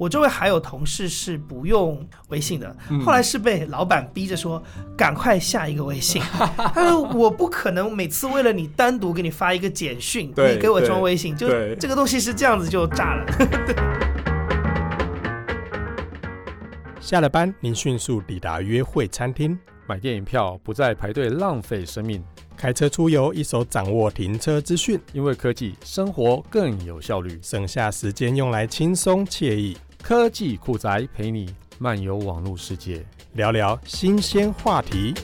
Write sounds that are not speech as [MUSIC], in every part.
我周围还有同事是不用微信的，嗯、后来是被老板逼着说赶快下一个微信。他说 [LAUGHS] 我不可能每次为了你单独给你发一个简讯，你给我装微信，就这个东西是这样子就炸了。[LAUGHS] 下了班，您迅速抵达约会餐厅，买电影票不再排队浪费生命。开车出游，一手掌握停车资讯，因为科技生活更有效率，省下时间用来轻松惬意。科技酷宅陪你漫游网络世界，聊聊新鲜话题。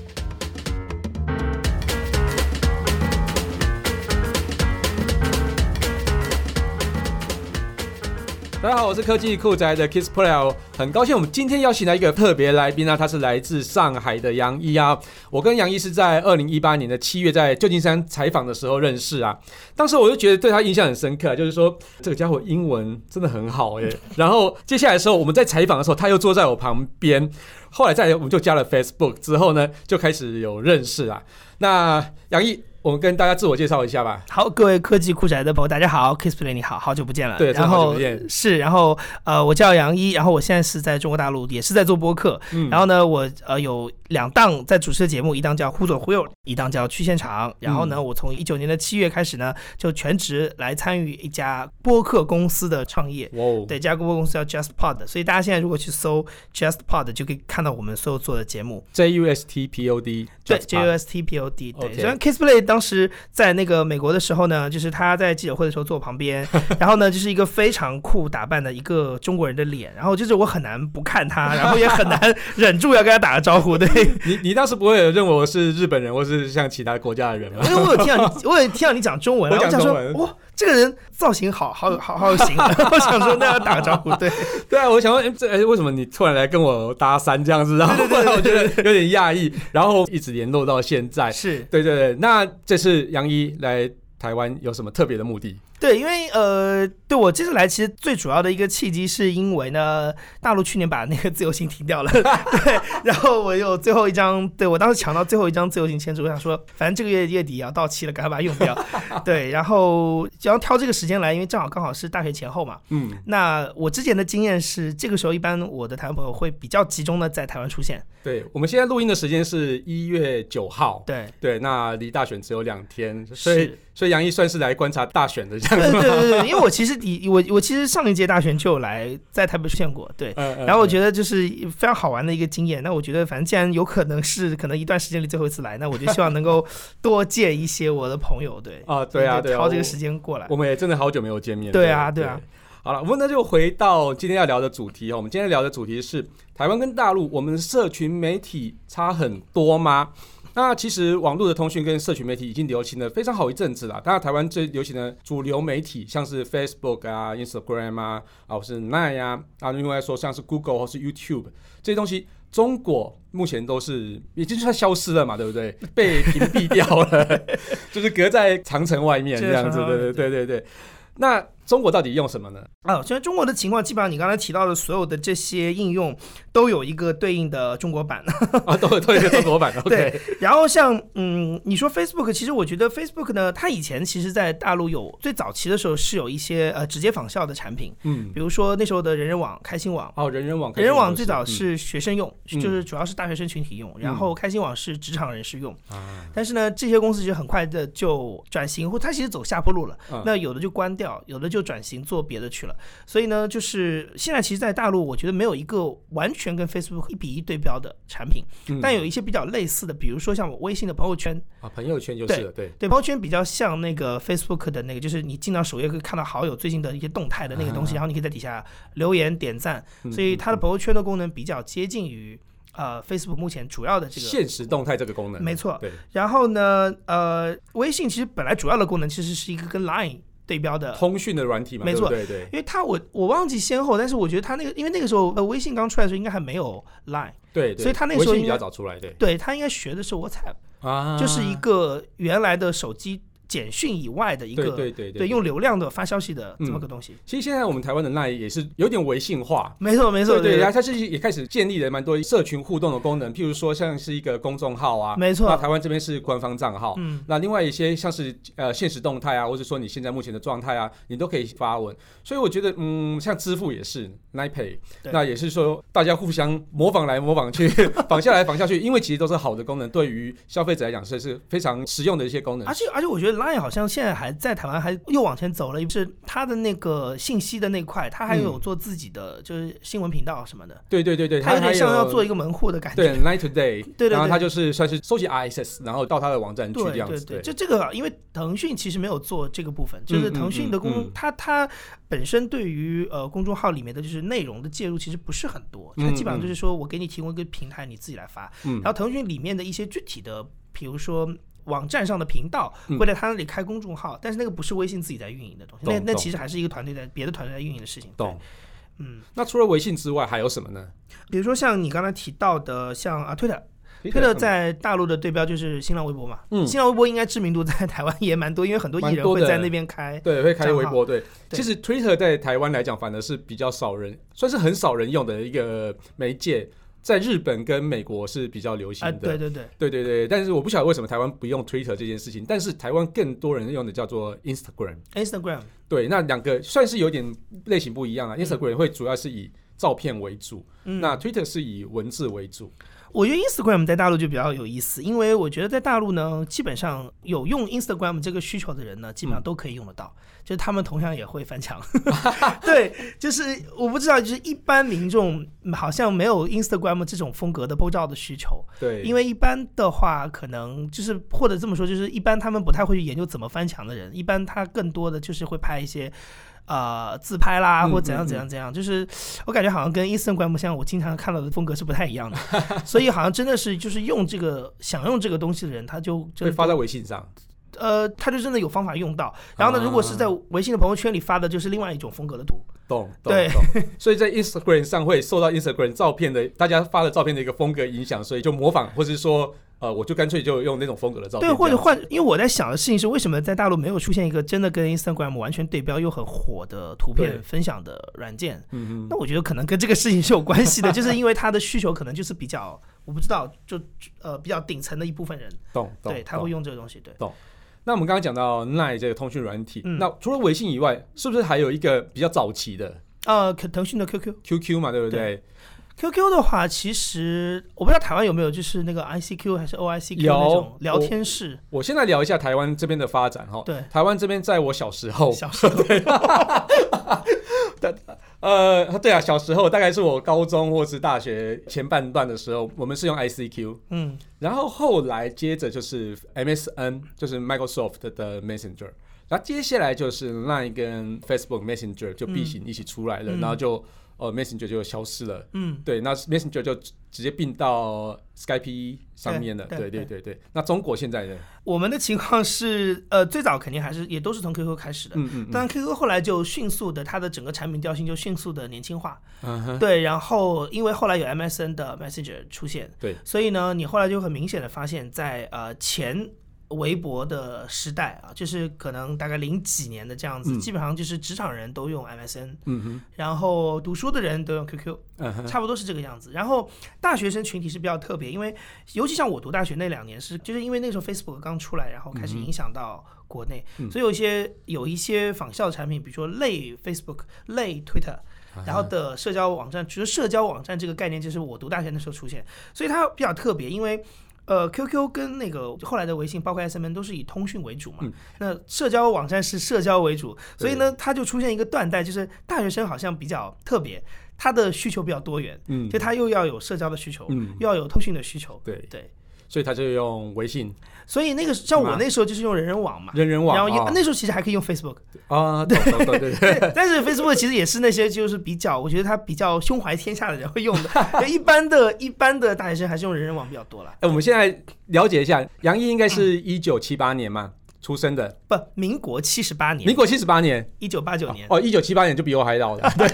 大家好，我是科技酷宅的 Kissplay 很高兴我们今天邀请到一个特别来宾啊，他是来自上海的杨一啊。我跟杨一是在二零一八年的七月在旧金山采访的时候认识啊，当时我就觉得对他印象很深刻，就是说这个家伙英文真的很好耶。然后接下来的时候我们在采访的时候，他又坐在我旁边，后来再我们就加了 Facebook 之后呢，就开始有认识啊。那杨一。我们跟大家自我介绍一下吧。好，各位科技酷宅的朋友，大家好，Kissplay 你好，好久不见了。对，然后。是，然后呃，我叫杨一，然后我现在是在中国大陆，也是在做播客。嗯，然后呢，我呃有两档在主持的节目，一档叫忽左忽右，一档叫去现场。然后呢，我从一九年的七月开始呢，就全职来参与一家播客公司的创业。哦，对，这家播客公司叫 JustPod，所以大家现在如果去搜 JustPod，就可以看到我们所有做的节目。J U S T P O D。对，J U S T P O D。对，虽然 Kisplay 当时在那个美国的时候呢，就是他在记者会的时候坐我旁边，[LAUGHS] 然后呢，就是一个非常酷打扮的一个中国人的脸，然后就是我很难不看他，然后也很难忍住要跟他打个招呼。对，[LAUGHS] 你你当时不会认为我是日本人，或是像其他国家的人吗？因为我有听到你，我有听到你讲中文，[LAUGHS] 我讲说哇，这个人造型好好有好好有型，[LAUGHS] 我想说那要打个招呼。对，[LAUGHS] 对啊，我想问，哎，这欸为什么你突然来跟我搭讪这样子？然后我觉得有点讶异，然后一直联络到现在。是对对对，那这是杨一。来台湾有什么特别的目的？对，因为呃，对我这次来，其实最主要的一个契机，是因为呢，大陆去年把那个自由行停掉了，[LAUGHS] 对，然后我有最后一张，对我当时抢到最后一张自由行签注，我想说，反正这个月月底要到期了，赶快把它用掉，[LAUGHS] 对，然后只要挑这个时间来，因为正好刚好是大学前后嘛，嗯，那我之前的经验是，这个时候一般我的台湾朋友会比较集中的在台湾出现。对，我们现在录音的时间是一月九号，对对，那离大选只有两天，所以所以杨毅算是来观察大选的。对对对对，因为我其实第我我其实上一届大选就有来在台北出现过，对，然后我觉得就是非常好玩的一个经验。那我觉得反正既然有可能是可能一段时间里最后一次来，那我就希望能够 [LAUGHS] 多见一些我的朋友，对啊，对啊，挑这个时间过来。我们也真的好久没有见面。对啊，对啊。好了，我们那就回到今天要聊的主题哦。我们今天聊的主题是台湾跟大陆，我们的社群媒体差很多吗？那其实网络的通讯跟社群媒体已经流行了非常好一阵子了。当然，台湾最流行的主流媒体像是 Facebook 啊、Instagram 啊，啊或是 Line 啊，啊另外说像是 Google 或是 YouTube 这些东西，中国目前都是已经算消失了嘛，对不对？[LAUGHS] 被屏蔽掉了，[LAUGHS] 就是隔在长城外面这样子，[LAUGHS] 对对对对对。那中国到底用什么呢？啊，现在中国的情况，基本上你刚才提到的所有的这些应用，都有一个对应的中国版啊，都有都有一个中国版。对，然后像嗯，你说 Facebook，其实我觉得 Facebook 呢，它以前其实在大陆有最早期的时候是有一些呃直接仿效的产品，嗯，比如说那时候的人人网、开心网。哦，人人网、人人网最早是学生用，就是主要是大学生群体用，然后开心网是职场人士用。但是呢，这些公司其实很快的就转型，或它其实走下坡路了。那有的就关掉，有的就。就转型做别的去了，所以呢，就是现在其实，在大陆，我觉得没有一个完全跟 Facebook 一比一对标的产品，嗯、但有一些比较类似的，比如说像我微信的朋友圈。啊，朋友圈就是，对对，对，朋友圈比较像那个 Facebook 的那个，就是你进到首页可以看到好友最近的一些动态的那个东西，啊、然后你可以在底下留言点赞，所以它的朋友圈的功能比较接近于呃 Facebook 目前主要的这个现实动态这个功能，没错。对，然后呢，呃，微信其实本来主要的功能其实是一个跟 Line。对标的通讯的软体嘛，没错，对对，因为他我我忘记先后，但是我觉得他那个，因为那个时候呃微信刚出来的时候应该还没有 Line，对，所以他那个时候比较早出来，对，对，他应该学的是 WhatsApp 啊，就是一个原来的手机简讯以外的一个对对对对用流量的发消息的这么个东西。其实现在我们台湾的 LINE 也是有点微信化，没错没错，对，然后它是也开始建立了蛮多社群互动的功能，譬如说像是一个公众号啊，没错。那台湾这边是官方账号，嗯，那另外一些像是呃现实动态啊，或者说你现在目前的状态啊，你都可以发文。所以我觉得，嗯，像支付也是 LINE Pay，那也是说大家互相模仿来模仿去，[LAUGHS] 仿下来仿下去，因为其实都是好的功能，对于消费者来讲是是非常实用的一些功能。而且而且我觉得 LINE 好像现在还在台湾还又往前走了一步，是它的那个信息的那块，它还有做自己的就是新闻频道什么的。对对对对，它有点像要做一个门户的感觉。对，LINE Today，对对对，然后它就是算是收集 RSS，然后到它的网站去这样子。对对对，就这个，因为腾讯其实没有做这个部分，就是腾讯的公，它它本身对于呃公众号里面的就是内容的介入其实不是很多，它基本上就是说我给你提供一个平台，你自己来发。然后腾讯里面的一些具体的，比如说。网站上的频道会在他那里开公众号，嗯、但是那个不是微信自己在运营的东西，那那其实还是一个团队在别的团队在运营的事情。懂，嗯，那除了微信之外还有什么呢？比如说像你刚才提到的，像啊推特，推特在大陆的对标就是新浪微博嘛。嗯，新浪微博应该知名度在台湾也蛮多，因为很多艺人会在那边开，对，会开微博。对，对其实 Twitter 在台湾来讲，反而是比较少人，算是很少人用的一个媒介。在日本跟美国是比较流行的，对对对，对对对。但是我不晓得为什么台湾不用 Twitter 这件事情，但是台湾更多人用的叫做 Instagram。Instagram，对，那两个算是有点类型不一样啊。Instagram 会主要是以照片为主，那 Twitter 是以文字为主。我觉得 Instagram 在大陆就比较有意思，因为我觉得在大陆呢，基本上有用 Instagram 这个需求的人呢，基本上都可以用得到，就是他们同样也会翻墙。[LAUGHS] 对，就是我不知道，就是一般民众好像没有 Instagram 这种风格的 po 照的需求。对，因为一般的话，可能就是或者这么说，就是一般他们不太会去研究怎么翻墙的人，一般他更多的就是会拍一些。呃，自拍啦，或怎样怎样怎样，就是我感觉好像跟 Instagram 像我经常看到的风格是不太一样的，所以好像真的是就是用这个想用这个东西的人，他就就会发在微信上，呃，他就真的有方法用到。然后呢，如果是在微信的朋友圈里发的，就是另外一种风格的图。懂，对，所以在 Instagram 上会受到 Instagram 照片的大家发的照片的一个风格影响，所以就模仿，或者是说。呃，我就干脆就用那种风格的照片。对，或者换，因为我在想的事情是，为什么在大陆没有出现一个真的跟 Instagram 完全对标又很火的图片分享的软件？嗯嗯。那我觉得可能跟这个事情是有关系的，就是因为它的需求可能就是比较，我不知道，就呃比较顶层的一部分人，懂，对，他会用这个东西，对。懂。那我们刚刚讲到 Line 这个通讯软体，那除了微信以外，是不是还有一个比较早期的？呃，腾讯的 QQ，QQ 嘛，对不对 Q 的话，其实我不知道台湾有没有，就是那个 I C Q 还是 O I C Q 那种聊天室。我现在聊一下台湾这边的发展哈。对，台湾这边在我小时候，小时候，[LAUGHS] 对，[LAUGHS] 呃，对啊，小时候大概是我高中或是大学前半段的时候，我们是用 I C Q。嗯，然后后来接着就是 M S N，就是 Microsoft 的 Messenger，然后接下来就是 Line 跟 Facebook Messenger 就并行一起出来了，然后就。呃，Messenger 就消失了。嗯，对，那 Messenger 就直接并到 Skype 上面了。对对对对。那中国现在呢？我们的情况是，呃，最早肯定还是也都是从 QQ 开始的。嗯嗯。但 QQ 后来就迅速的，它的整个产品调性就迅速的年轻化。嗯哼。对，然后因为后来有 MSN 的 Messenger 出现。对。所以呢，你后来就很明显的发现，在呃前。微博的时代啊，就是可能大概零几年的这样子，嗯、基本上就是职场人都用 MSN，嗯哼，然后读书的人都用 QQ，嗯哼，差不多是这个样子。然后大学生群体是比较特别，因为尤其像我读大学那两年是，就是因为那时候 Facebook 刚出来，然后开始影响到国内，嗯、所以有一些有一些仿效的产品，比如说类 Facebook、类 Twitter，然后的社交网站，其实社交网站这个概念就是我读大学的时候出现，所以它比较特别，因为。呃，QQ 跟那个后来的微信，包括 SMS 都是以通讯为主嘛。嗯、那社交网站是社交为主，所以呢，它就出现一个断代，就是大学生好像比较特别，他的需求比较多元。嗯，就他又要有社交的需求，嗯，又要有通讯的需求。对对。所以他就用微信，所以那个像我那时候就是用人人网嘛，人人网，然后那时候其实还可以用 Facebook 啊，对对对。[LAUGHS] 对，但是 Facebook 其实也是那些就是比较，我觉得他比较胸怀天下的人会用的，[LAUGHS] 一般的一般的大学生还是用人人网比较多了。哎，我们现在了解一下，杨毅应该是一九七八年嘛出生的，不，民国七十八年，民国七十八年，一九八九年，哦，一九七八年就比我还老了，对，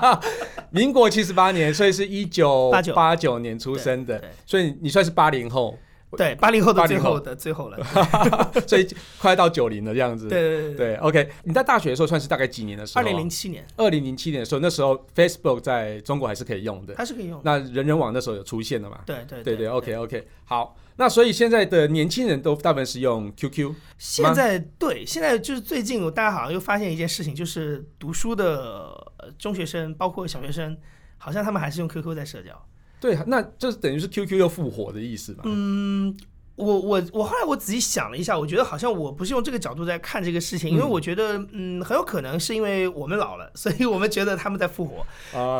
[LAUGHS] 民国七十八年，所以是一九八九年出生的，所以你算是八零后。对，八零后的最后的最后了，[LAUGHS] 所以快到九零了这样子。对对对，对，OK，你在大学的时候算是大概几年的时候？二零零七年。二零零七年的时候，那时候 Facebook 在中国还是可以用的，还是可以用。那人人网那时候有出现的嘛？对对对对，OK OK，好。那所以现在的年轻人都大部分是用 QQ。现在对，现在就是最近大家好像又发现一件事情，就是读书的中学生，包括小学生，好像他们还是用 QQ 在社交。对，那这等于是 QQ 又复活的意思吧？嗯。我我我后来我仔细想了一下，我觉得好像我不是用这个角度在看这个事情，因为我觉得嗯很有可能是因为我们老了，所以我们觉得他们在复活。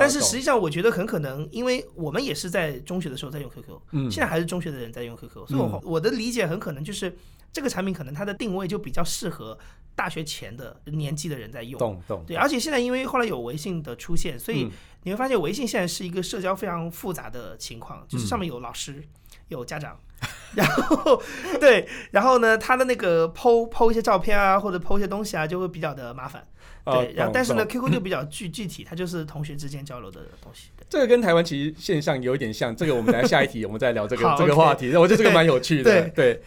但是实际上我觉得很可能，因为我们也是在中学的时候在用 QQ，现在还是中学的人在用 QQ，所以我我的理解很可能就是这个产品可能它的定位就比较适合大学前的年纪的人在用。懂懂。对，而且现在因为后来有微信的出现，所以你会发现微信现在是一个社交非常复杂的情况，就是上面有老师，有家长。[LAUGHS] 然后，对，然后呢，他的那个 PO PO 一些照片啊，或者 PO 一些东西啊，就会比较的麻烦。对，然后但是呢，QQ 就 [LAUGHS] 比较具具体，它就是同学之间交流的东西。这个跟台湾其实现象有一点像。这个我们来下一题，我们再聊这个 [LAUGHS] 这个话题。我觉得这个蛮有趣的。对。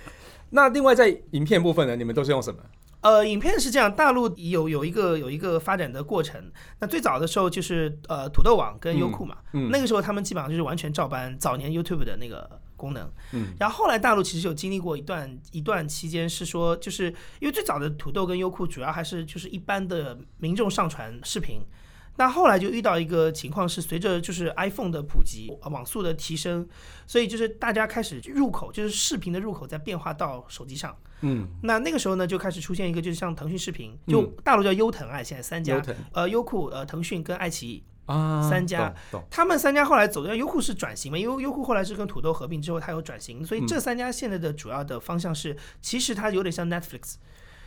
那另外在影片部分呢，你们都是用什么？呃，影片是这样，大陆有有一个有一个发展的过程。那最早的时候就是呃土豆网跟优酷嘛，那个时候他们基本上就是完全照搬早年 YouTube 的那个。功能，嗯，然后后来大陆其实有经历过一段一段期间，是说就是因为最早的土豆跟优酷主要还是就是一般的民众上传视频，那后来就遇到一个情况是，随着就是 iPhone 的普及，网速的提升，所以就是大家开始入口就是视频的入口在变化到手机上，嗯，那那个时候呢就开始出现一个就是像腾讯视频，就大陆叫优腾啊，现在三家，呃，优酷、呃，腾讯跟爱奇艺。啊，三家，他们三家后来走的优酷是转型嘛？因为优酷后来是跟土豆合并之后，它有转型，所以这三家现在的主要的方向是，其实它有点像 Netflix，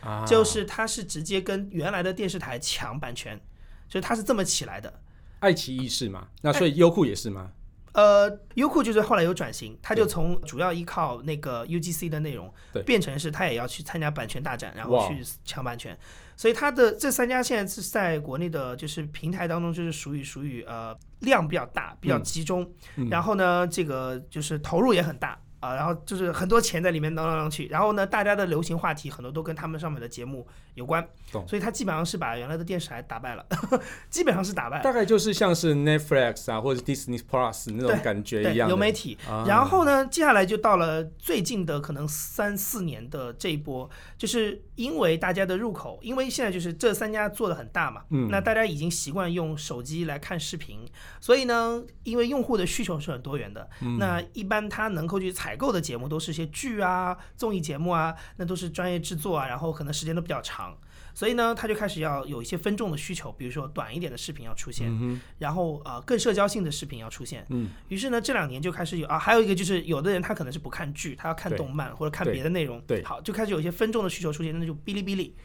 啊就是它是直接跟原来的电视台抢版权，所以它是这么起来的。爱奇艺是吗？那所以优酷也是吗？呃，优酷就是后来有转型，它就从主要依靠那个 UGC 的内容，变成是它也要去参加版权大战，然后去抢版权。所以它的这三家现在是在国内的，就是平台当中，就是属于属于呃量比较大，比较集中，嗯、然后呢，这个就是投入也很大。啊，然后就是很多钱在里面捞来捞去，然后呢，大家的流行话题很多都跟他们上面的节目有关，懂所以他基本上是把原来的电视台打败了，[LAUGHS] 基本上是打败了。大概就是像是 Netflix 啊，或者 Disney Plus 那种感觉一样，流媒体。啊、然后呢，接下来就到了最近的可能三四年的这一波，就是因为大家的入口，因为现在就是这三家做的很大嘛，嗯，那大家已经习惯用手机来看视频，所以呢，因为用户的需求是很多元的，嗯、那一般他能够去采。采购的节目都是一些剧啊、综艺节目啊，那都是专业制作啊，然后可能时间都比较长，所以呢，他就开始要有一些分众的需求，比如说短一点的视频要出现，嗯、然后呃更社交性的视频要出现。嗯，于是呢，这两年就开始有啊，还有一个就是有的人他可能是不看剧，他要看动漫或者看别的内容。对，好，就开始有一些分众的需求出现，那就哔哩哔哩，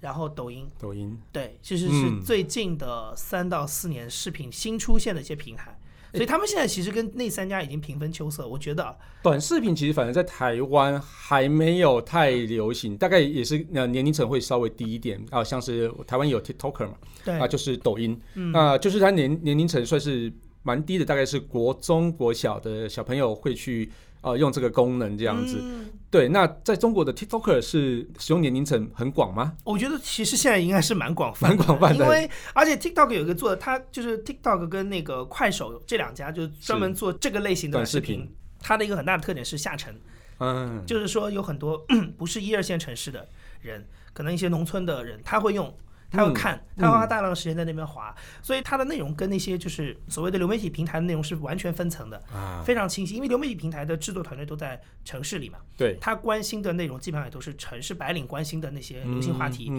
然后抖音。抖音。对，其实是最近的三到四年视频新出现的一些平台。所以他们现在其实跟那三家已经平分秋色，我觉得短视频其实反正在台湾还没有太流行，大概也是呃年龄层会稍微低一点啊，像是台湾有 TikToker 嘛，对，啊就是抖音，嗯、啊就是它年年龄层算是蛮低的，大概是国中国小的小朋友会去。呃，用这个功能这样子，嗯、对。那在中国的 TikToker 是使用年龄层很广吗？我觉得其实现在应该是蛮广泛，蛮广泛的。因为而且 TikTok 有一个做的，它就是 TikTok 跟那个快手这两家，就是专门做这个类型的短视频。它的一个很大的特点是下沉，嗯，就是说有很多 [CLEARS THROAT] 不是一二线城市的人，可能一些农村的人，他会用。他会看，他会花大量的时间在那边滑，嗯、所以它的内容跟那些就是所谓的流媒体平台的内容是完全分层的，啊、非常清晰。因为流媒体平台的制作团队都在城市里嘛，对，他关心的内容基本上也都是城市白领关心的那些流行话题。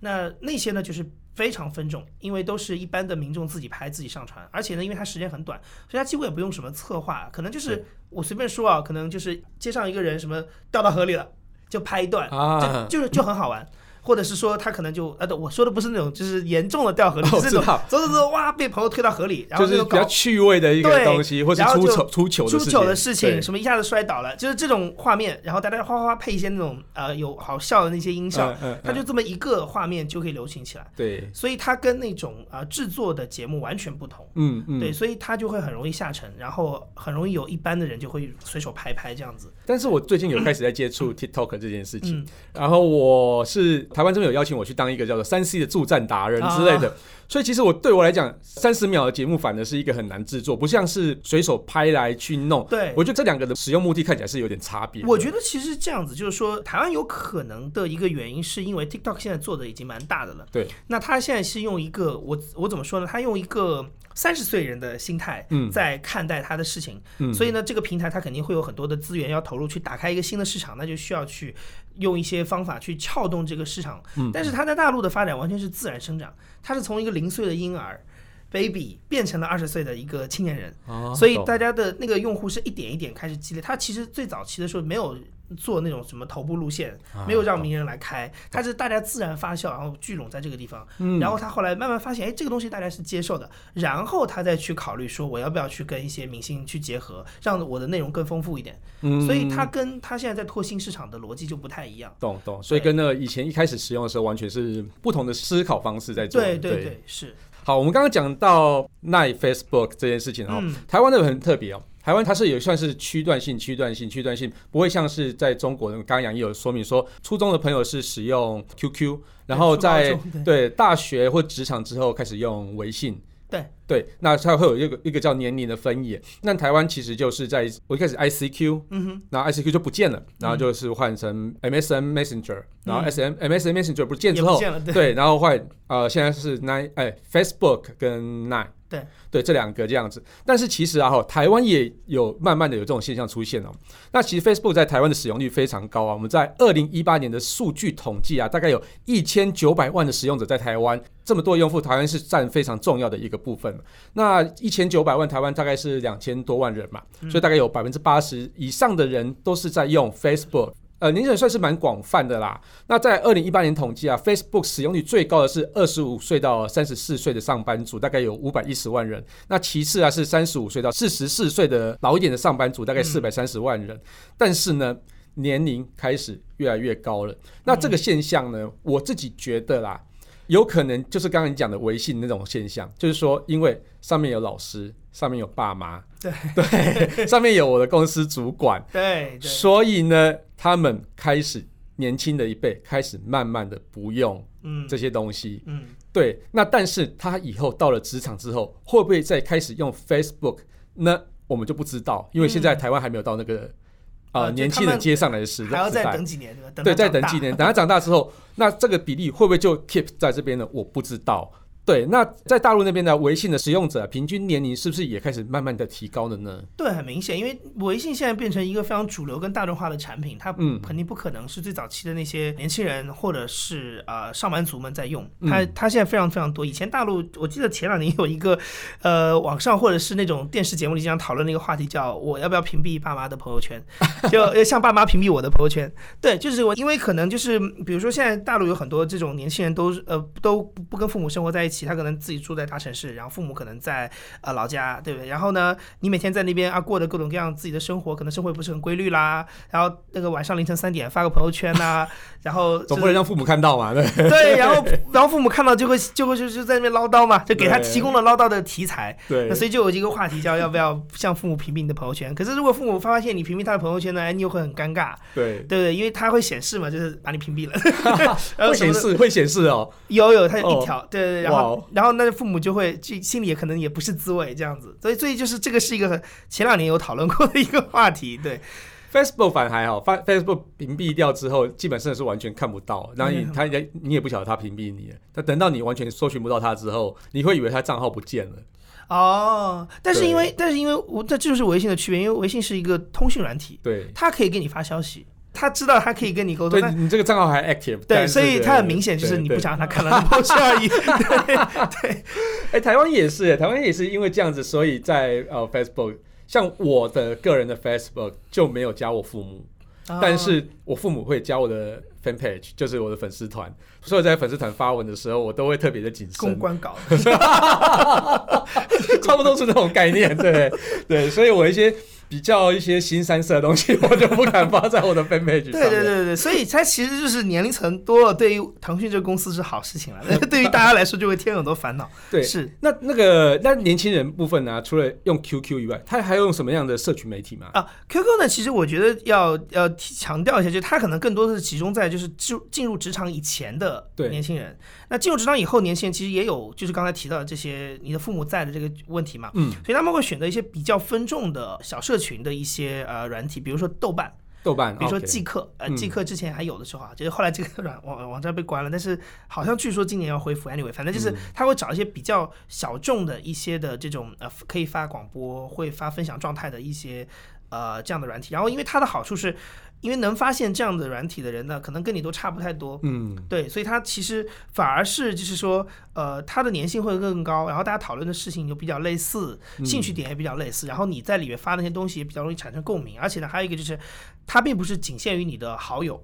那那些呢，就是非常分众，因为都是一般的民众自己拍自己上传，而且呢，因为它时间很短，所以他几乎也不用什么策划，可能就是我随便说啊，可能就是街上一个人什么掉到河里了，就拍一段，啊、就就是就很好玩。或者是说他可能就呃，我说的不是那种就是严重的掉河里，哦、是那种走走走哇被朋友推到河里，然后就是比较趣味的一个东西，或者出糗出糗出糗的事情，什么一下子摔倒了，就是这种画面，然后大家哗哗配一些那种呃有好笑的那些音效，嗯嗯嗯、它就这么一个画面就可以流行起来。对，所以它跟那种啊、呃、制作的节目完全不同。嗯嗯，对，所以它就会很容易下沉，然后很容易有一般的人就会随手拍拍这样子。但是我最近有开始在接触 TikTok 这件事情，嗯、然后我是台湾这边有邀请我去当一个叫做三 C 的助战达人之类的。啊所以其实我对我来讲，三十秒的节目反而是一个很难制作，不像是随手拍来去弄。对，我觉得这两个的使用目的看起来是有点差别。我觉得其实这样子，就是说台湾有可能的一个原因，是因为 TikTok 现在做的已经蛮大的了。对，那他现在是用一个我我怎么说呢？他用一个三十岁人的心态在看待他的事情。嗯，所以呢，这个平台他肯定会有很多的资源要投入去打开一个新的市场，那就需要去用一些方法去撬动这个市场。嗯，但是他在大陆的发展完全是自然生长，他是从一个零岁的婴儿。baby 变成了二十岁的一个青年人，哦、所以大家的那个用户是一点一点开始积累。他其实最早期的时候没有做那种什么头部路线，啊、没有让名人来开，他是大家自然发酵，然后聚拢在这个地方。嗯、然后他后来慢慢发现，哎，这个东西大家是接受的，然后他再去考虑说，我要不要去跟一些明星去结合，让我的内容更丰富一点。嗯、所以他跟他现在在拓新市场的逻辑就不太一样。懂懂。所以跟那个以前一开始使用的时候，完全是不同的思考方式在做。对对对，是。好，我们刚刚讲到奈 Facebook 这件事情哦，嗯、台湾的很特别哦，台湾它是也算是区段性、区段性、区段性，不会像是在中国，刚刚杨毅有说明说，初中的朋友是使用 QQ，然后在对，对大学或职场之后开始用微信。对对，那它会有一个一个叫年龄的分野。那台湾其实就是在我一开始 ICQ，嗯哼，然后 ICQ 就不见了，然后就是换成 MSN Messenger，然后 S M MSN Messenger 不见之后，对，然后换呃现在是 Nine 哎 Facebook 跟 Nine。对对，这两个这样子，但是其实啊，哈，台湾也有慢慢的有这种现象出现哦。那其实 Facebook 在台湾的使用率非常高啊。我们在二零一八年的数据统计啊，大概有一千九百万的使用者在台湾，这么多用户，台湾是占非常重要的一个部分。那一千九百万，台湾大概是两千多万人嘛，所以大概有百分之八十以上的人都是在用 Facebook。呃，年龄层算是蛮广泛的啦。那在二零一八年统计啊，Facebook 使用率最高的是二十五岁到三十四岁的上班族，大概有五百一十万人。那其次啊是三十五岁到四十四岁的老一点的上班族，大概四百三十万人。嗯、但是呢，年龄开始越来越高了。那这个现象呢，我自己觉得啦，有可能就是刚刚你讲的微信那种现象，就是说因为上面有老师，上面有爸妈，对 [LAUGHS] 对，上面有我的公司主管，[LAUGHS] 对，对所以呢。他们开始年轻的一辈开始慢慢的不用这些东西，嗯，嗯对。那但是他以后到了职场之后，会不会再开始用 Facebook？那我们就不知道，因为现在台湾还没有到那个呃、年轻人接上来的时代，还要再等几年，对，对，再等几年，等他长大之后，那这个比例会不会就 keep 在这边呢？我不知道。对，那在大陆那边的微信的使用者平均年龄是不是也开始慢慢的提高了呢？对，很明显，因为微信现在变成一个非常主流跟大众化的产品，它肯定不可能是最早期的那些年轻人或者是呃上班族们在用，它它现在非常非常多。以前大陆我记得前两年有一个呃网上或者是那种电视节目里经常讨论那个话题，叫我要不要屏蔽爸妈的朋友圈，[LAUGHS] 就像爸妈屏蔽我的朋友圈。对，就是我因为可能就是比如说现在大陆有很多这种年轻人都呃都不跟父母生活在一起。其他可能自己住在大城市，然后父母可能在呃老家，对不对？然后呢，你每天在那边啊过的各种各样自己的生活，可能生活不是很规律啦。然后那个晚上凌晨三点发个朋友圈呐、啊，然后、就是、总不能让父母看到嘛，对对。然后然后父母看到就会就会就就在那边唠叨嘛，就给他提供了唠叨的题材。对，那所以就有一个话题叫要不要向父母屏蔽你的朋友圈？可是如果父母发现你屏蔽他的朋友圈呢，哎，你又会很尴尬。对对对，因为他会显示嘛，就是把你屏蔽了。[LAUGHS] 会显示会显示哦，有有，他有一条，哦、对对对，然后。然后那父母就会，就心里也可能也不是滋味这样子，所以所以就是这个是一个前两年有讨论过的一个话题。对，Facebook 反还好，Facebook 屏蔽掉之后，基本上是完全看不到，然后你他也你也不晓得他屏蔽你，但等到你完全搜寻不到他之后，你会以为他账号不见了。哦，但是因为但是因为我这就是微信的区别，因为微信是一个通讯软体，对，它可以给你发消息。他知道他可以跟你沟通，对你这个账号还 active，对，所以他很明显就是你不想让他看到那东西而已。对，[LAUGHS] 哎、欸，台湾也是，台湾也是因为这样子，所以在呃 Facebook，像我的个人的 Facebook 就没有加我父母，哦、但是我父母会加我的 fan page，就是我的粉丝团，所以在粉丝团发文的时候，我都会特别的谨慎。公关稿，[LAUGHS] 差不多是那种概念，对对，所以我一些。比较一些新三色的东西，我就不敢发在我的 fan [LAUGHS] page 上。对对对对，所以它其实就是年龄层多了，对于腾讯这个公司是好事情了。但 [LAUGHS] 是对于大家来说，就会添很多烦恼。对，是那那个那年轻人部分呢、啊？除了用 QQ 以外，他还用什么样的社群媒体吗？啊，QQ 呢？其实我觉得要要强调一下，就是它可能更多的是集中在就是进进入职场以前的年轻人。那进入职场以后，年轻人其实也有就是刚才提到的这些你的父母在的这个问题嘛。嗯，所以他们会选择一些比较分众的小社群的一些呃软体，比如说豆瓣，豆瓣，比如说即刻呃，即刻之前还有的时候啊，嗯、就是后来这个软网网站被关了，但是好像据说今年要恢复。Anyway，反正就是他会找一些比较小众的一些的这种呃可以发广播、会发分享状态的一些呃这样的软体，然后因为它的好处是。因为能发现这样的软体的人呢，可能跟你都差不太多，嗯，对，所以它其实反而是就是说，呃，他的粘性会更高，然后大家讨论的事情就比较类似，兴趣点也比较类似，然后你在里面发那些东西也比较容易产生共鸣，而且呢，还有一个就是，它并不是仅限于你的好友，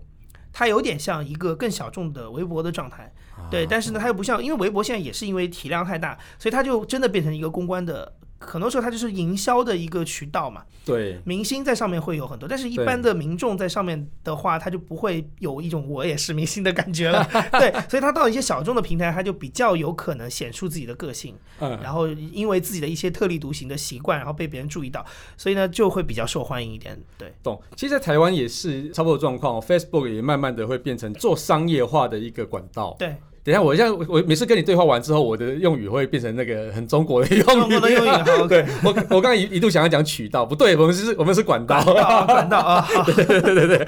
它有点像一个更小众的微博的状态，对，但是呢，它又不像，因为微博现在也是因为体量太大，所以它就真的变成一个公关的。很多时候它就是营销的一个渠道嘛，对，明星在上面会有很多，但是一般的民众在上面的话，他就不会有一种我也是明星的感觉了，[LAUGHS] 对，所以他到一些小众的平台，他就比较有可能显出自己的个性，嗯，然后因为自己的一些特立独行的习惯，然后被别人注意到，所以呢就会比较受欢迎一点，对，懂。其实，在台湾也是差不多状况，Facebook 也慢慢的会变成做商业化的一个管道，对。等一下，我现在我每次跟你对话完之后，我的用语会变成那个很中国的用语。中国的用语，对我 [LAUGHS] 我刚刚一一度想要讲渠道，不对，我们是我们是管道，管道啊，对对对对对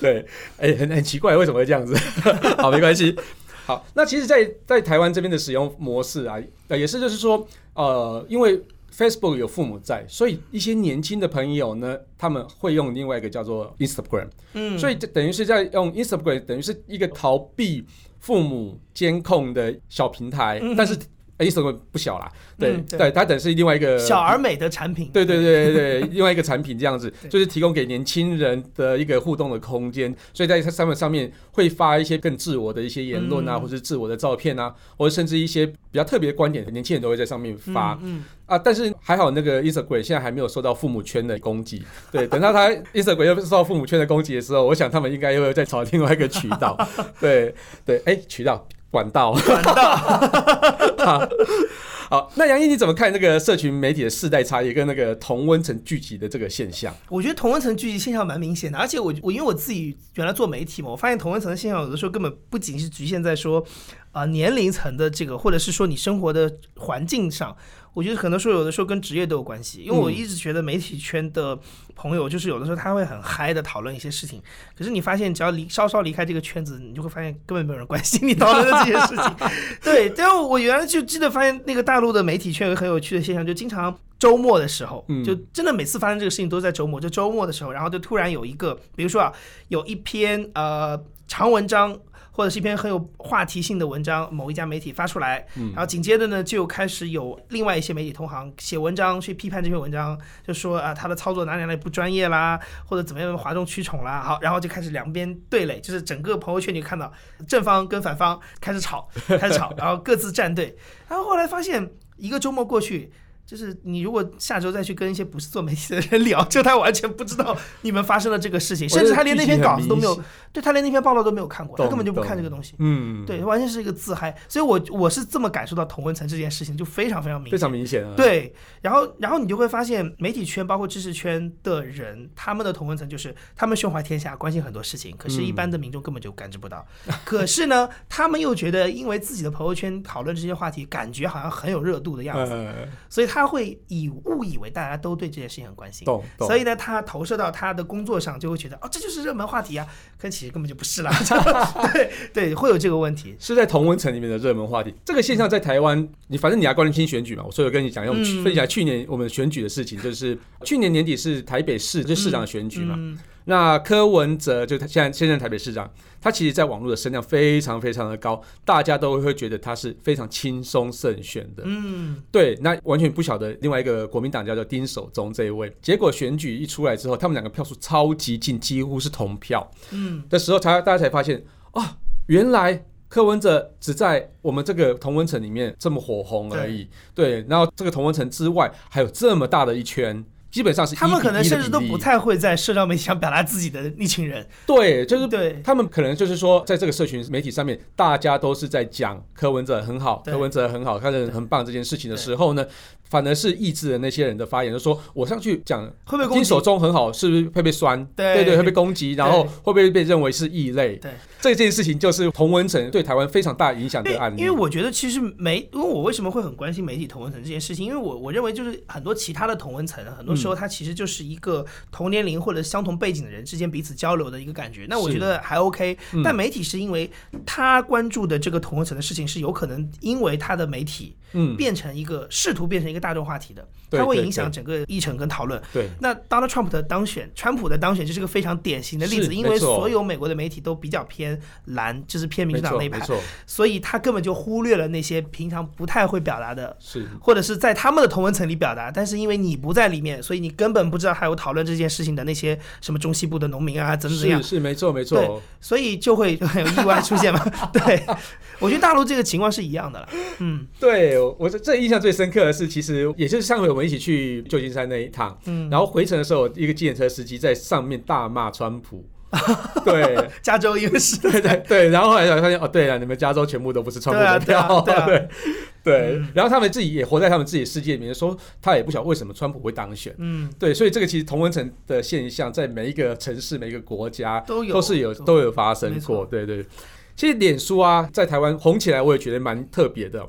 对，哎，很很奇怪，为什么会这样子？好，没关系。好，那其实在，在在台湾这边的使用模式啊，也是就是说，呃，因为 Facebook 有父母在，所以一些年轻的朋友呢，他们会用另外一个叫做 Instagram，嗯，所以等于是在用 Instagram，等于是一个逃避。父母监控的小平台，嗯、但是 Instagram 不小啦，对、嗯、对，它等于是另外一个小而美的产品，对对对对，另外一个产品这样子，就是提供给年轻人的一个互动的空间，所以在它上面上面会发一些更自我的一些言论啊，嗯、或者是自我的照片啊，或者甚至一些比较特别的观点，年轻人都会在上面发，嗯，嗯啊，但是还好那个 Instagram 现在还没有受到父母圈的攻击，对，等到他 Instagram 又受到父母圈的攻击的时候，我想他们应该又会再找另外一个渠道，[LAUGHS] 对对，哎，渠道。管道，管道，好，[LAUGHS] 好，那杨毅你怎么看这个社群媒体的世代差异跟那个同温层聚集的这个现象？我觉得同温层聚集现象蛮明显的，而且我我因为我自己原来做媒体嘛，我发现同温层的现象有的时候根本不仅是局限在说啊、呃、年龄层的这个，或者是说你生活的环境上。我觉得可能说有的时候跟职业都有关系，因为我一直觉得媒体圈的朋友就是有的时候他会很嗨的讨论一些事情，可是你发现只要离稍稍离开这个圈子，你就会发现根本没有人关心你讨论的这些事情。[LAUGHS] 对，但是我原来就记得发现那个大陆的媒体圈有个很有趣的现象，就经常周末的时候，就真的每次发生这个事情都在周末，就周末的时候，然后就突然有一个，比如说啊，有一篇呃长文章。或者是一篇很有话题性的文章，某一家媒体发出来，然后紧接着呢，就开始有另外一些媒体同行写文章去批判这篇文章，就说啊，他的操作哪里哪里不专业啦，或者怎么样哗众取宠啦，好，然后就开始两边对垒，就是整个朋友圈你看到正方跟反方开始吵，开始吵，然后各自站队，然后后来发现一个周末过去。就是你如果下周再去跟一些不是做媒体的人聊，就他完全不知道你们发生了这个事情，[LAUGHS] 甚至他连那篇稿子都没有，对，他连那篇报道都没有看过，他根本就不看这个东西。嗯，对，完全是一个自嗨。所以我我是这么感受到同温层这件事情，就非常非常明显，非常明显啊。对，然后然后你就会发现媒体圈包括知识圈的人，他们的同温层就是他们胸怀天下，关心很多事情，可是一般的民众根本就感知不到。可是呢，他们又觉得因为自己的朋友圈讨论这些话题，感觉好像很有热度的样子，所以他。他会以误以为大家都对这件事情很关心，所以呢，他投射到他的工作上，就会觉得哦，这就是热门话题啊，可其实根本就不是啦。[LAUGHS] 对对，会有这个问题，是在同温层里面的热门话题。这个现象在台湾，你反正你要关心选举嘛，所以我跟你讲，用分享去年我们选举的事情，就是去年年底是台北市就市长选举嘛。那柯文哲就他现在现任台北市长，他其实在网络的声量非常非常的高，大家都会觉得他是非常轻松胜选的。嗯，对，那完全不晓得另外一个国民党叫做丁守中这一位，结果选举一出来之后，他们两个票数超级近，几乎是同票。嗯，的时候才大家才发现，哦，原来。柯文哲只在我们这个同温层里面这么火红而已，对，对。然后这个同温层之外还有这么大的一圈，基本上是他们可能甚至都不太会在社交媒体上表达自己的 [LAUGHS] 一群人。对，就是对。他们可能就是说，在这个社群媒体上面，大家都是在讲柯文哲很好，柯文哲很好，他人很棒这件事情的时候呢，反而是抑制了那些人的发言，就说我上去讲会被攻击，手中很好，是不是会被酸？对对对，会被攻击，然后会不会被认为是异类？对。这件事情就是同文层对台湾非常大影响的案例。因为我觉得其实媒，因为我为什么会很关心媒体同文层这件事情？因为我我认为就是很多其他的同文层，很多时候它其实就是一个同年龄或者相同背景的人之间彼此交流的一个感觉。那我觉得还 OK。但媒体是因为他关注的这个同文层的事情是有可能因为他的媒体嗯变成一个试图变成一个大众话题的，它会影响整个议程跟讨论。对。那 Donald Trump 的当选，川普的当选就是个非常典型的例子，因为所有美国的媒体都比较偏。蓝就是偏民主党那一派，所以他根本就忽略了那些平常不太会表达的，是或者是在他们的同文层里表达，但是因为你不在里面，所以你根本不知道还有讨论这件事情的那些什么中西部的农民啊，怎么怎么样，是是没错没错，所以就会很有意外出现嘛。[LAUGHS] 对，我觉得大陆这个情况是一样的了。嗯，对我这这印象最深刻的是，其实也就是上回我们一起去旧金山那一趟，嗯，然后回程的时候，一个计程车司机在上面大骂川普。[LAUGHS] 对，加州因为是，对对对，然后后来才发现哦，对了，你们加州全部都不是川普的票，对、啊、对、然后他们自己也活在他们自己的世界里面，说他也不晓得为什么川普会当选，嗯，对，所以这个其实同温层的现象在每一个城市、每一个国家都有，都是有都有发生过，对对。其实脸书啊，在台湾红起来，我也觉得蛮特别的，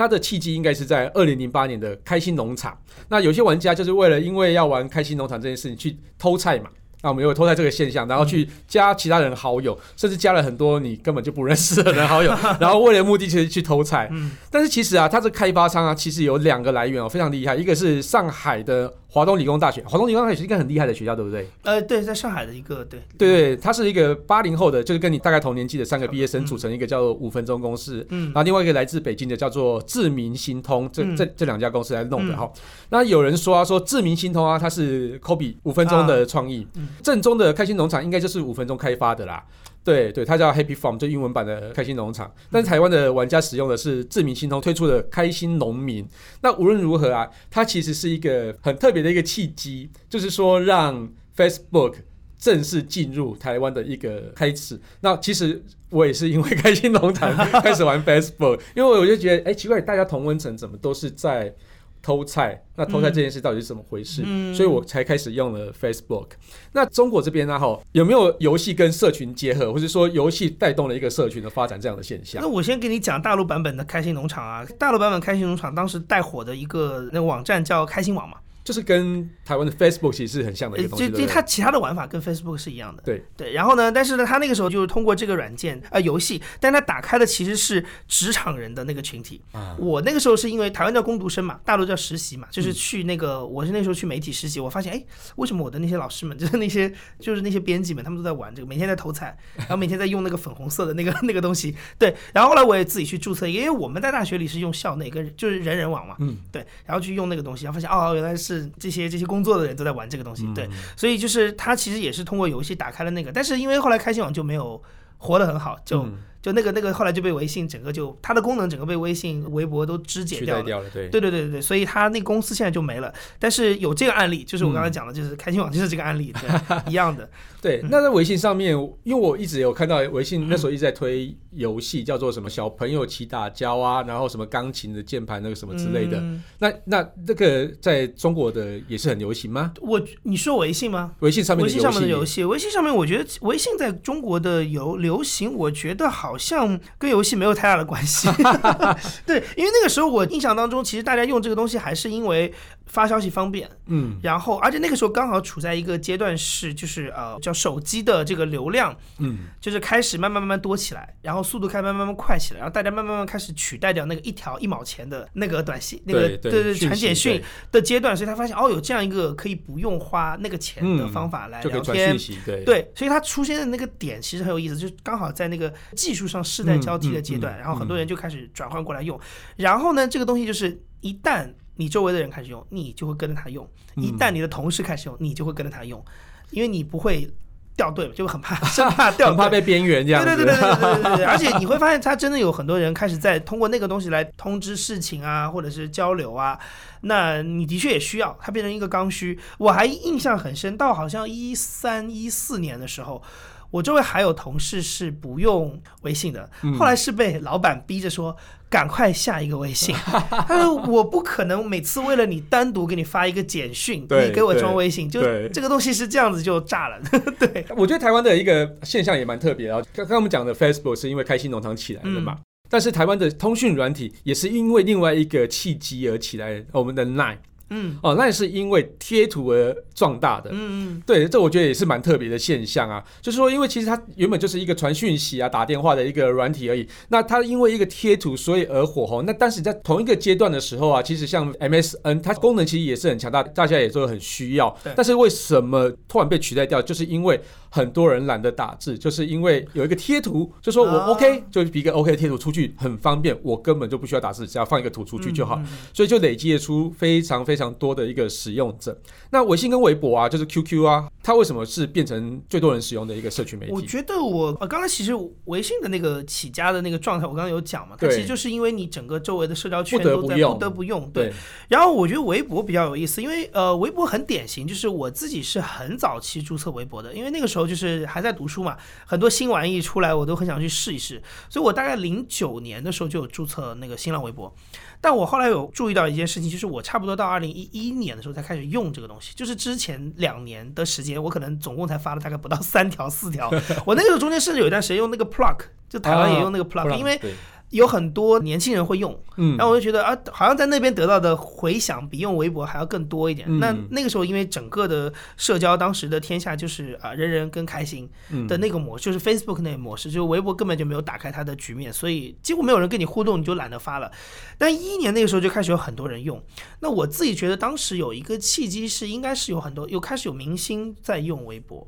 它的契机应该是在二零零八年的开心农场，那有些玩家就是为了因为要玩开心农场这件事情去偷菜嘛。那我们有偷菜这个现象，然后去加其他人好友，甚至加了很多你根本就不认识的人好友，[LAUGHS] 然后为了目的其实去偷菜。但是其实啊，它这开发商啊，其实有两个来源哦，非常厉害，一个是上海的。华东理工大学，华东理工大学是一个很厉害的学校，对不对？呃，对，在上海的一个，对，对对，它是一个八零后的，就是跟你大概同年纪的三个毕业生组成一个叫做五分钟公司，嗯，然后另外一个来自北京的叫做智明新通，这、嗯、这这两家公司来弄的哈、嗯。那有人说啊，说智明新通啊，它是 Kobe 五分钟的创意、啊嗯，正宗的开心农场应该就是五分钟开发的啦。对对，它叫 Happy Farm，就英文版的开心农场。但是台湾的玩家使用的是智明新通推出的开心农民。那无论如何啊，它其实是一个很特别的一个契机，就是说让 Facebook 正式进入台湾的一个开始。那其实我也是因为开心农场开始玩 Facebook，因为我就觉得，哎，奇怪，大家同温层怎么都是在。偷菜，那偷菜这件事到底是怎么回事？嗯，所以我才开始用了 Facebook。那中国这边呢？哈，有没有游戏跟社群结合，或者说游戏带动了一个社群的发展这样的现象？那我先给你讲大陆版本的开心农场啊，大陆版本开心农场当时带火的一个那个网站叫开心网嘛。就是跟台湾的 Facebook 其实是很像的一个东西，就它其他的玩法跟 Facebook 是一样的。对对，然后呢，但是呢，他那个时候就是通过这个软件呃游戏，但他打开的其实是职场人的那个群体。啊，我那个时候是因为台湾叫工读生嘛，大陆叫实习嘛，就是去那个、嗯、我是那时候去媒体实习，我发现哎，为什么我的那些老师们 [LAUGHS] 就是那些就是那些编辑们，他们都在玩这个，每天在偷菜，[LAUGHS] 然后每天在用那个粉红色的那个 [LAUGHS] 那个东西。对，然后后来我也自己去注册，因为我们在大学里是用校内跟就是人人网嘛，嗯，对，然后去用那个东西，然后发现哦，原来是这些这些。工作的人都在玩这个东西，对，所以就是他其实也是通过游戏打开了那个，但是因为后来开心网就没有活得很好，就。就那个那个后来就被微信整个就它的功能整个被微信、微博都肢解掉了，掉了对，对对对对对，所以它那公司现在就没了。但是有这个案例，就是我刚才讲的，就是开心网就是这个案例，对一样的。[LAUGHS] 对，那在微信上面，因为我一直有看到微信那时候一直在推游戏，叫做什么小朋友齐打交啊，然后什么钢琴的键盘那个什么之类的。嗯、那那这个在中国的也是很流行吗？我你说微信吗？微信上面微信上面的游戏，微信上面我觉得微信在中国的游流行，我觉得好。好像跟游戏没有太大的关系。[LAUGHS] 对，因为那个时候我印象当中，其实大家用这个东西还是因为。发消息方便，嗯，然后而且那个时候刚好处在一个阶段是，就是呃叫手机的这个流量，嗯，就是开始慢慢慢慢多起来，然后速度开始慢慢慢慢快起来，然后大家慢慢慢慢开始取代掉那个一条一毛钱的那个短信，那个对对对传简讯的阶段，所以他发现哦有这样一个可以不用花那个钱的方法来聊天，对。对，所以他出现的那个点其实很有意思，就刚好在那个技术上世代交替的阶段，然后很多人就开始转换过来用，然后呢这个东西就是一旦。你周围的人开始用，你就会跟着他用；一旦你的同事开始用，你就会跟着他用，因为你不会掉队，就很怕，[LAUGHS] 生怕掉队，很怕被边缘这样子。对对对对对对对。而且你会发现，他真的有很多人开始在通过那个东西来通知事情啊，或者是交流啊。那你的确也需要，它变成一个刚需。我还印象很深，到好像一三一四年的时候。我周围还有同事是不用微信的，后来是被老板逼着说赶快下一个微信。[LAUGHS] 他说我不可能每次为了你单独给你发一个简讯，你给我装微信，就这个东西是这样子就炸了。[LAUGHS] 对，我觉得台湾的一个现象也蛮特别啊。刚刚我们讲的 Facebook 是因为开心农场起来的嘛，但是台湾的通讯软体也是因为另外一个契机而起来，我们的 Line。嗯，哦，那也是因为贴图而壮大的。嗯嗯，对，这我觉得也是蛮特别的现象啊。就是说，因为其实它原本就是一个传讯息啊、打电话的一个软体而已。那它因为一个贴图，所以而火红。那但是在同一个阶段的时候啊，其实像 MSN，它功能其实也是很强大，大家也都很需要。但是为什么突然被取代掉？就是因为很多人懒得打字，就是因为有一个贴图，就说我 OK，就一个 OK 贴图出去很方便，我根本就不需要打字，只要放一个图出去就好。所以就累积出非常。非常多的一个使用者，那微信跟微博啊，就是 QQ 啊，它为什么是变成最多人使用的一个社群媒体？我觉得我呃，刚才其实微信的那个起家的那个状态，我刚刚有讲嘛，它其实就是因为你整个周围的社交圈都在不得不用，对。然后我觉得微博比较有意思，因为呃，微博很典型，就是我自己是很早期注册微博的，因为那个时候就是还在读书嘛，很多新玩意出来，我都很想去试一试，所以我大概零九年的时候就有注册那个新浪微博。但我后来有注意到一件事情，就是我差不多到二零一一年的时候才开始用这个东西，就是之前两年的时间，我可能总共才发了大概不到三条四条。我那个时候中间甚至有一段时间用那个 Plug，就台湾也用那个 Plug，因为。有很多年轻人会用，嗯，然后我就觉得啊，好像在那边得到的回响比用微博还要更多一点。嗯、那那个时候，因为整个的社交当时的天下就是啊，人人更开心的那个模式，嗯、就是 Facebook 那个模式，就是微博根本就没有打开它的局面，所以几乎没有人跟你互动，你就懒得发了。但一一年那个时候就开始有很多人用，那我自己觉得当时有一个契机是，应该是有很多又开始有明星在用微博，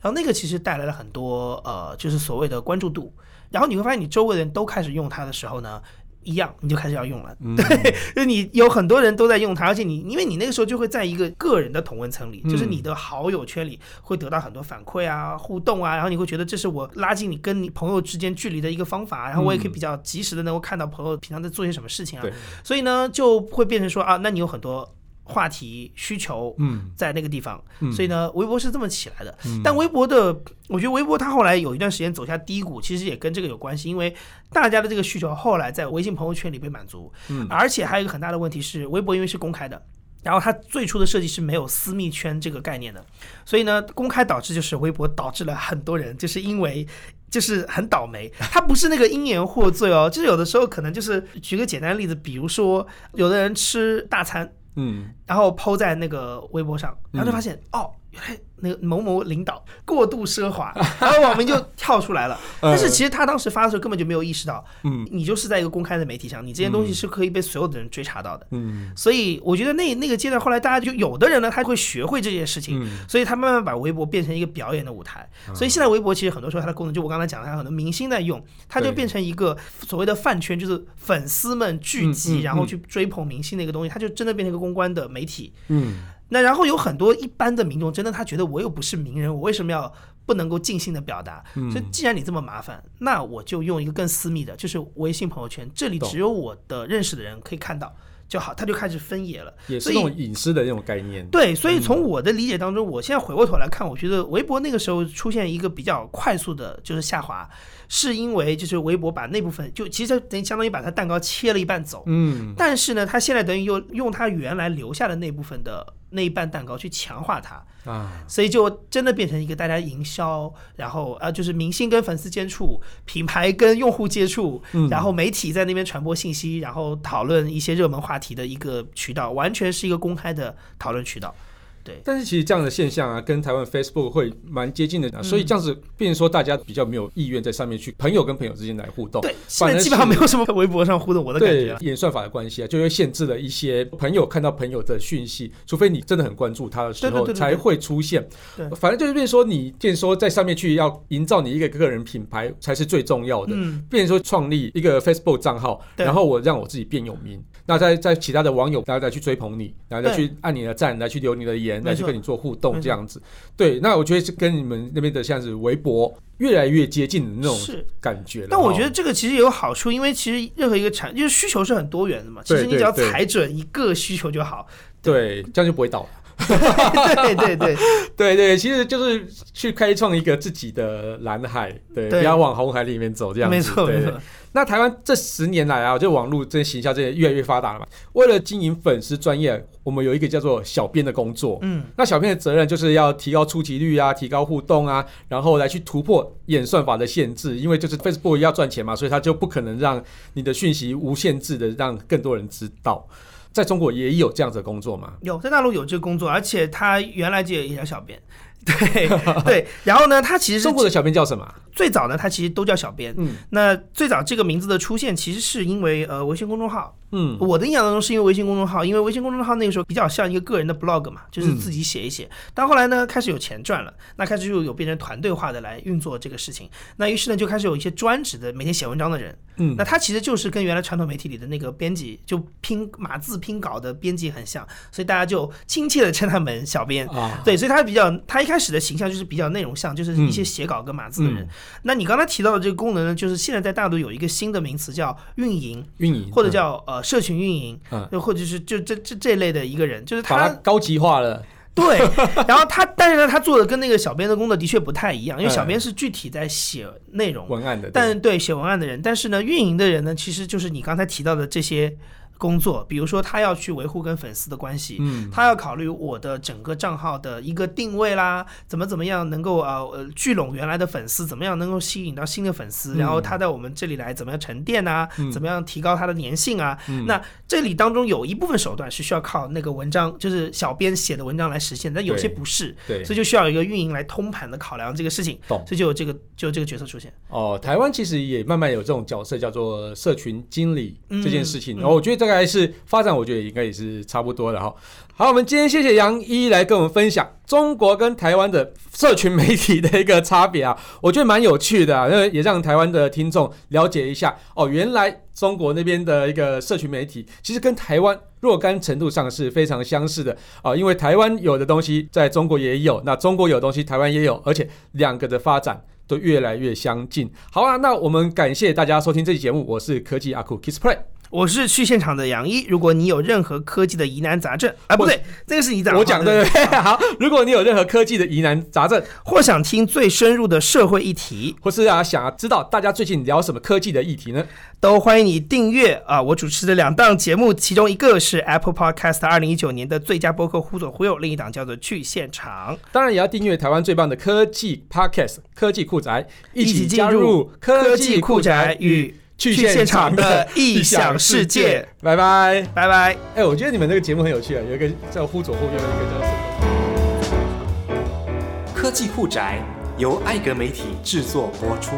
然后那个其实带来了很多呃，就是所谓的关注度。然后你会发现，你周围的人都开始用它的时候呢，一样你就开始要用了。嗯、[LAUGHS] 对，就你有很多人都在用它，而且你因为你那个时候就会在一个个人的同温层里，嗯、就是你的好友圈里会得到很多反馈啊、互动啊，然后你会觉得这是我拉近你跟你朋友之间距离的一个方法，然后我也可以比较及时的能够看到朋友平常在做些什么事情啊。对所以呢，就会变成说啊，那你有很多。话题需求，嗯，在那个地方，嗯、所以呢，微博是这么起来的。嗯、但微博的，我觉得微博它后来有一段时间走下低谷，其实也跟这个有关系，因为大家的这个需求后来在微信朋友圈里被满足，嗯，而且还有一个很大的问题是，微博因为是公开的，然后它最初的设计是没有私密圈这个概念的，所以呢，公开导致就是微博导致了很多人就是因为就是很倒霉，它不是那个因言获罪哦，就是有的时候可能就是举个简单的例子，比如说有的人吃大餐。嗯，然后 po 在那个微博上，然后就发现、嗯、哦，原来那个某某领导过度奢华，然后网民就跳出来了。[LAUGHS] 但是其实他当时发的时候根本就没有意识到，嗯，你就是在一个公开的媒体上，你这件东西是可以被所有的人追查到的。嗯，所以我觉得那那个阶段后来大家就有的人呢，他会学会这件事情，所以他慢慢把微博变成一个表演的舞台。所以现在微博其实很多时候它的功能，就我刚才讲的，它很多明星在用，它就变成一个所谓的饭圈，就是粉丝们聚集然后去追捧明星的一个东西，它就真的变成一个公关的媒体。嗯。那然后有很多一般的民众，真的他觉得我又不是名人，我为什么要不能够尽兴的表达？所以既然你这么麻烦，那我就用一个更私密的，就是微信朋友圈，这里只有我的认识的人可以看到就好，他就开始分野了，也是那种隐私的那种概念。对，所以从我的理解当中，我现在回过头来看，我觉得微博那个时候出现一个比较快速的，就是下滑。是因为就是微博把那部分就其实等于相当于把它蛋糕切了一半走，嗯，但是呢，他现在等于又用他原来留下的那部分的那一半蛋糕去强化它。啊，所以就真的变成一个大家营销，然后啊就是明星跟粉丝接触，品牌跟用户接触，然后媒体在那边传播信息，然后讨论一些热门话题的一个渠道，完全是一个公开的讨论渠道。对，但是其实这样的现象啊，跟台湾 Facebook 会蛮接近的，啊、所以这样子变成说大家比较没有意愿在上面去朋友跟朋友之间来互动。对，现在基本上没有什么微博上互动，我的感觉。演算法的关系啊，就会限制了一些朋友看到朋友的讯息，除非你真的很关注他的时候才会出现。对，反正就是变说你变说在上面去要营造你一个个人品牌才是最重要的。嗯，变成说创立一个 Facebook 账号，然后我让我自己变有名，那在在其他的网友大家再去追捧你，然后再去按你的赞，来去留你的言。来去跟你做互动这样子，对，那我觉得是跟你们那边的像是微博越来越接近的那种感觉。但我觉得这个其实也有好处，因为其实任何一个产，就是需求是很多元的嘛。其实你只要踩准一个需求就好。对，这样就不会倒。对对对对 [LAUGHS] 对，其实就是去开创一个自己的蓝海，对，不要往红海里面走这样子。没错没错。那台湾这十年来啊，就网络这些行销这些越来越发达了嘛。为了经营粉丝专业，我们有一个叫做小编的工作。嗯，那小编的责任就是要提高出及率啊，提高互动啊，然后来去突破演算法的限制。因为就是 Facebook 要赚钱嘛，所以他就不可能让你的讯息无限制的让更多人知道。在中国也有这样子的工作吗？有，在大陆有这个工作，而且他原来就也叫小编。[LAUGHS] 对对，然后呢，他其实中国的小编叫什么？最早呢，他其实都叫小编。嗯，那最早这个名字的出现，其实是因为呃微信公众号。嗯，我的印象当中是因为微信公众号，因为微信公众号那个时候比较像一个个人的 blog 嘛，就是自己写一写。但后来呢，开始有钱赚了，那开始就有变成团队化的来运作这个事情。那于是呢，就开始有一些专职的每天写文章的人。嗯，那他其实就是跟原来传统媒体里的那个编辑，就拼码字拼稿的编辑很像，所以大家就亲切的称他们小编。啊，对，所以他比较，他一开始的形象就是比较内容像，就是一些写稿跟码字的人。那你刚才提到的这个功能呢，就是现在在大陆有一个新的名词叫运营，运营或者叫呃。社群运营，嗯，又或者是就这这这类的一个人，就是他高级化了，对。[LAUGHS] 然后他，但是呢，他做的跟那个小编的工作的确不太一样，因为小编是具体在写内容文案的，但对写文案的人，但是呢，运营的人呢，其实就是你刚才提到的这些。工作，比如说他要去维护跟粉丝的关系，嗯，他要考虑我的整个账号的一个定位啦，怎么怎么样能够呃呃聚拢原来的粉丝，怎么样能够吸引到新的粉丝，然后他在我们这里来怎么样沉淀啊，怎么样提高他的粘性啊？那这里当中有一部分手段是需要靠那个文章，就是小编写的文章来实现，但有些不是，对，所以就需要有一个运营来通盘的考量这个事情，懂，所以就有这个就有这个角色出现。哦，台湾其实也慢慢有这种角色叫做社群经理这件事情，然后我觉得这个。大概是发展，我觉得应该也是差不多的哈。好，我们今天谢谢杨一来跟我们分享中国跟台湾的社群媒体的一个差别啊，我觉得蛮有趣的啊，因为也让台湾的听众了解一下哦，原来中国那边的一个社群媒体其实跟台湾若干程度上是非常相似的啊，因为台湾有的东西在中国也有，那中国有东西台湾也有，而且两个的发展都越来越相近。好啊，那我们感谢大家收听这期节目，我是科技阿酷 Kiss Play。我是去现场的杨一，如果你有任何科技的疑难杂症，啊不对，这个是你讲，我讲的对。[LAUGHS] 好，如果你有任何科技的疑难杂症，或想听最深入的社会议题，或是啊想要知道大家最近聊什么科技的议题呢，都欢迎你订阅啊我主持的两档节目，其中一个是 Apple Podcast 二零一九年的最佳播客忽左忽右，另一档叫做去现场。当然也要订阅台湾最棒的科技 Podcast 科技酷宅，一起加入科技酷宅与。去现场的异想世界，拜拜拜拜。哎、欸，我觉得你们这个节目很有趣啊，有一个叫忽左忽右，有一个叫什么？科技酷宅由艾格媒体制作播出。